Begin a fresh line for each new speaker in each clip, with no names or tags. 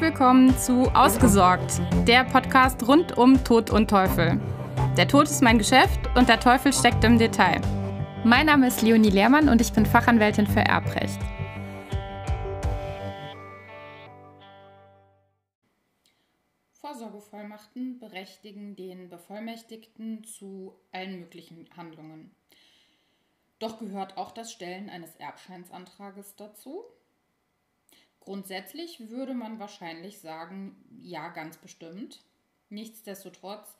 Willkommen zu Ausgesorgt, der Podcast rund um Tod und Teufel. Der Tod ist mein Geschäft und der Teufel steckt im Detail. Mein Name ist Leonie Lehrmann und ich bin Fachanwältin für Erbrecht. Vorsorgevollmachten berechtigen den Bevollmächtigten zu allen möglichen Handlungen. Doch gehört auch das Stellen eines Erbscheinsantrages dazu. Grundsätzlich würde man wahrscheinlich sagen, ja, ganz bestimmt. Nichtsdestotrotz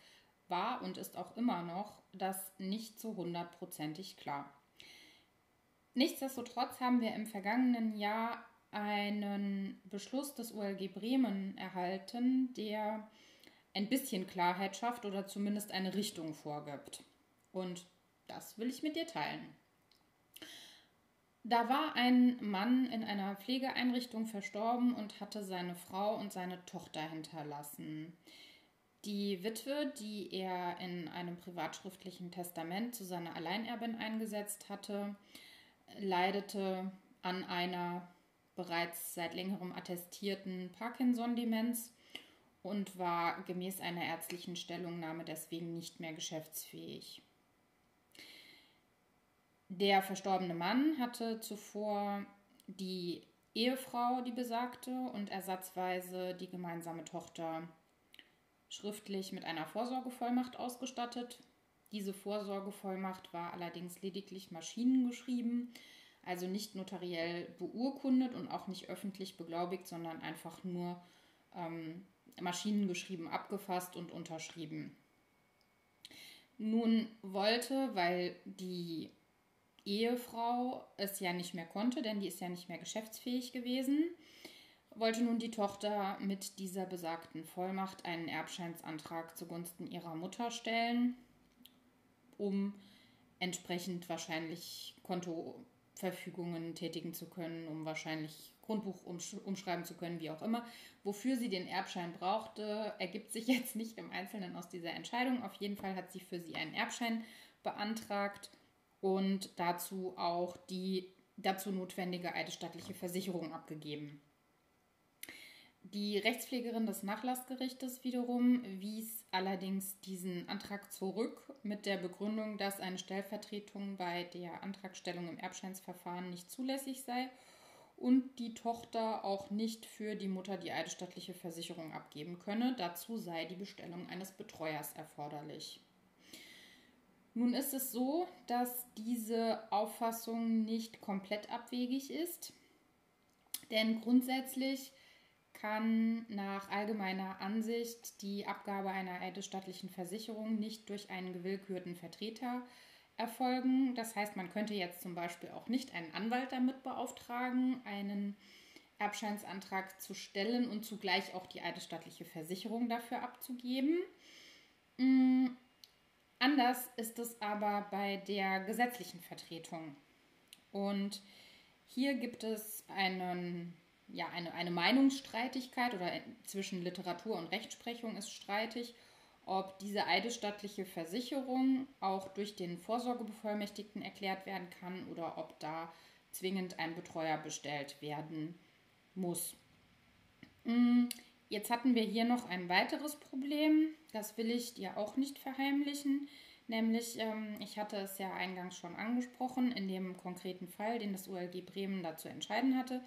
war und ist auch immer noch das nicht so hundertprozentig klar. Nichtsdestotrotz haben wir im vergangenen Jahr einen Beschluss des OLG Bremen erhalten, der ein bisschen Klarheit schafft oder zumindest eine Richtung vorgibt. Und das will ich mit dir teilen. Da war ein Mann in einer Pflegeeinrichtung verstorben und hatte seine Frau und seine Tochter hinterlassen. Die Witwe, die er in einem privatschriftlichen Testament zu seiner Alleinerbin eingesetzt hatte, leidete an einer bereits seit längerem attestierten Parkinson-Demenz und war gemäß einer ärztlichen Stellungnahme deswegen nicht mehr geschäftsfähig. Der verstorbene Mann hatte zuvor die Ehefrau, die besagte, und ersatzweise die gemeinsame Tochter schriftlich mit einer Vorsorgevollmacht ausgestattet. Diese Vorsorgevollmacht war allerdings lediglich maschinengeschrieben, also nicht notariell beurkundet und auch nicht öffentlich beglaubigt, sondern einfach nur ähm, maschinengeschrieben abgefasst und unterschrieben. Nun wollte, weil die Ehefrau es ja nicht mehr konnte, denn die ist ja nicht mehr geschäftsfähig gewesen, wollte nun die Tochter mit dieser besagten Vollmacht einen Erbscheinsantrag zugunsten ihrer Mutter stellen, um entsprechend wahrscheinlich Kontoverfügungen tätigen zu können, um wahrscheinlich Grundbuch umschreiben zu können, wie auch immer. Wofür sie den Erbschein brauchte, ergibt sich jetzt nicht im Einzelnen aus dieser Entscheidung. Auf jeden Fall hat sie für sie einen Erbschein beantragt und dazu auch die dazu notwendige eidesstattliche Versicherung abgegeben. Die Rechtspflegerin des Nachlassgerichtes wiederum wies allerdings diesen Antrag zurück mit der Begründung, dass eine Stellvertretung bei der Antragstellung im Erbscheinsverfahren nicht zulässig sei und die Tochter auch nicht für die Mutter die eidesstattliche Versicherung abgeben könne. Dazu sei die Bestellung eines Betreuers erforderlich. Nun ist es so, dass diese Auffassung nicht komplett abwegig ist, denn grundsätzlich kann nach allgemeiner Ansicht die Abgabe einer eidesstattlichen Versicherung nicht durch einen gewillkürten Vertreter erfolgen. Das heißt, man könnte jetzt zum Beispiel auch nicht einen Anwalt damit beauftragen, einen Erbscheinsantrag zu stellen und zugleich auch die eidesstattliche Versicherung dafür abzugeben. Anders ist es aber bei der gesetzlichen Vertretung. Und hier gibt es einen, ja, eine, eine Meinungsstreitigkeit oder zwischen Literatur und Rechtsprechung ist streitig, ob diese eidesstattliche Versicherung auch durch den Vorsorgebevollmächtigten erklärt werden kann oder ob da zwingend ein Betreuer bestellt werden muss. Hm, Jetzt hatten wir hier noch ein weiteres Problem, das will ich dir auch nicht verheimlichen. Nämlich, ähm, ich hatte es ja eingangs schon angesprochen, in dem konkreten Fall, den das OLG Bremen dazu entscheiden hatte,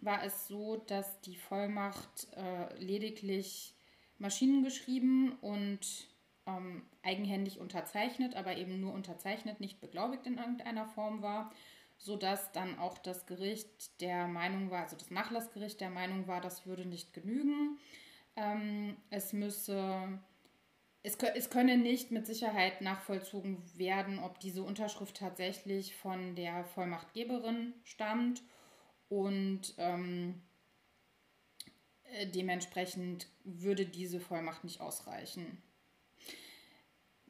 war es so, dass die Vollmacht äh, lediglich maschinengeschrieben und ähm, eigenhändig unterzeichnet, aber eben nur unterzeichnet, nicht beglaubigt in irgendeiner Form war sodass dann auch das Gericht der Meinung war, also das Nachlassgericht der Meinung war, das würde nicht genügen. Ähm, es müsse, es, es könne nicht mit Sicherheit nachvollzogen werden, ob diese Unterschrift tatsächlich von der Vollmachtgeberin stammt und ähm, äh, dementsprechend würde diese Vollmacht nicht ausreichen.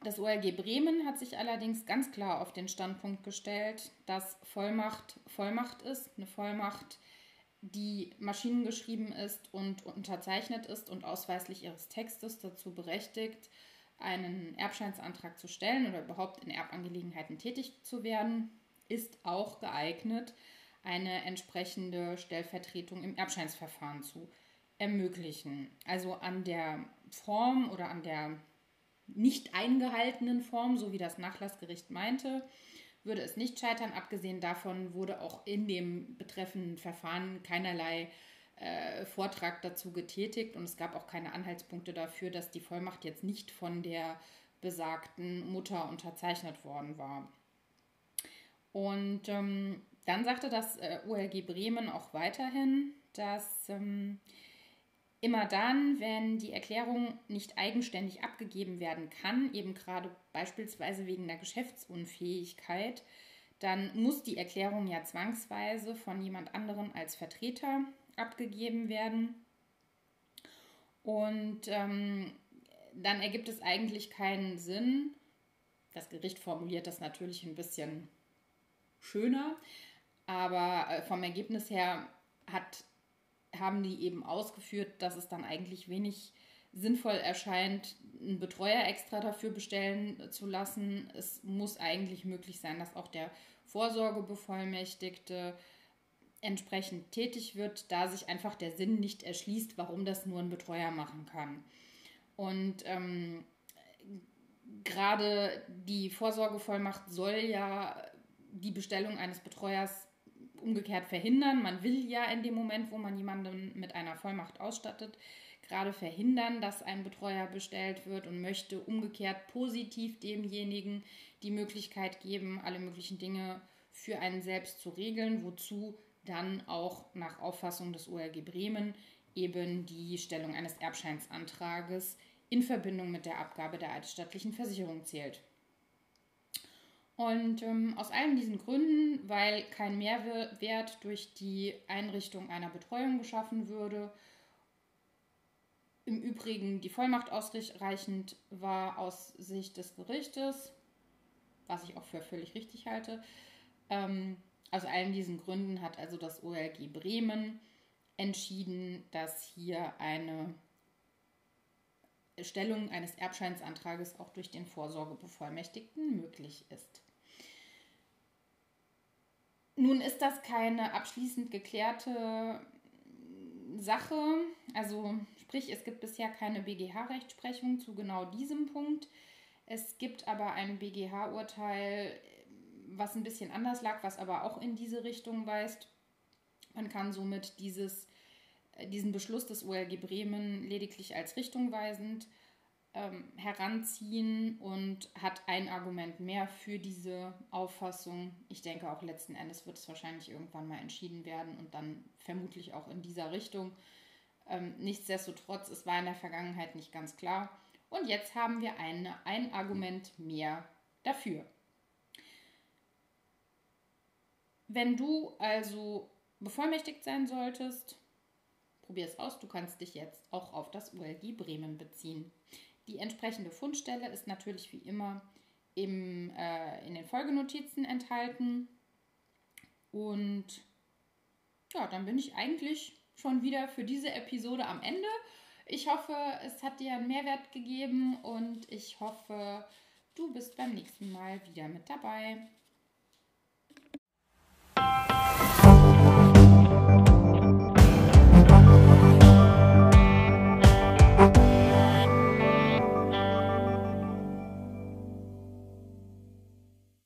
Das OLG Bremen hat sich allerdings ganz klar auf den Standpunkt gestellt, dass Vollmacht Vollmacht ist, eine Vollmacht, die maschinengeschrieben ist und unterzeichnet ist und ausweislich ihres Textes dazu berechtigt, einen Erbscheinsantrag zu stellen oder überhaupt in Erbangelegenheiten tätig zu werden, ist auch geeignet, eine entsprechende Stellvertretung im Erbscheinsverfahren zu ermöglichen. Also an der Form oder an der nicht eingehaltenen Form, so wie das Nachlassgericht meinte, würde es nicht scheitern. Abgesehen davon wurde auch in dem betreffenden Verfahren keinerlei äh, Vortrag dazu getätigt und es gab auch keine Anhaltspunkte dafür, dass die Vollmacht jetzt nicht von der besagten Mutter unterzeichnet worden war. Und ähm, dann sagte das äh, OLG Bremen auch weiterhin, dass ähm, immer dann, wenn die Erklärung nicht eigenständig abgegeben werden kann, eben gerade beispielsweise wegen der Geschäftsunfähigkeit, dann muss die Erklärung ja zwangsweise von jemand anderem als Vertreter abgegeben werden. Und ähm, dann ergibt es eigentlich keinen Sinn. Das Gericht formuliert das natürlich ein bisschen schöner, aber äh, vom Ergebnis her hat haben die eben ausgeführt, dass es dann eigentlich wenig sinnvoll erscheint, einen Betreuer extra dafür bestellen zu lassen. Es muss eigentlich möglich sein, dass auch der Vorsorgebevollmächtigte entsprechend tätig wird, da sich einfach der Sinn nicht erschließt, warum das nur ein Betreuer machen kann. Und ähm, gerade die Vorsorgevollmacht soll ja die Bestellung eines Betreuers umgekehrt verhindern. Man will ja in dem Moment, wo man jemanden mit einer Vollmacht ausstattet, gerade verhindern, dass ein Betreuer bestellt wird und möchte umgekehrt positiv demjenigen die Möglichkeit geben, alle möglichen Dinge für einen selbst zu regeln, wozu dann auch nach Auffassung des OLG Bremen eben die Stellung eines Erbscheinsantrages in Verbindung mit der Abgabe der eidesstattlichen Versicherung zählt. Und ähm, aus allen diesen Gründen, weil kein Mehrwert durch die Einrichtung einer Betreuung geschaffen würde, im Übrigen die Vollmacht ausreichend war aus Sicht des Gerichtes, was ich auch für völlig richtig halte. Ähm, aus allen diesen Gründen hat also das OLG Bremen entschieden, dass hier eine Stellung eines Erbscheinsantrages auch durch den Vorsorgebevollmächtigten möglich ist. Nun ist das keine abschließend geklärte Sache. Also sprich, es gibt bisher keine BGH-Rechtsprechung zu genau diesem Punkt. Es gibt aber ein BGH-Urteil, was ein bisschen anders lag, was aber auch in diese Richtung weist. Man kann somit dieses, diesen Beschluss des OLG Bremen lediglich als richtungweisend ähm, heranziehen und hat ein Argument mehr für diese Auffassung. Ich denke auch letzten Endes wird es wahrscheinlich irgendwann mal entschieden werden und dann vermutlich auch in dieser Richtung. Ähm, nichtsdestotrotz, es war in der Vergangenheit nicht ganz klar. Und jetzt haben wir eine, ein Argument mehr dafür. Wenn du also bevollmächtigt sein solltest, probier es aus. Du kannst dich jetzt auch auf das ULG Bremen beziehen. Die entsprechende Fundstelle ist natürlich wie immer im, äh, in den Folgenotizen enthalten. Und ja, dann bin ich eigentlich schon wieder für diese Episode am Ende. Ich hoffe, es hat dir einen Mehrwert gegeben und ich hoffe, du bist beim nächsten Mal wieder mit dabei.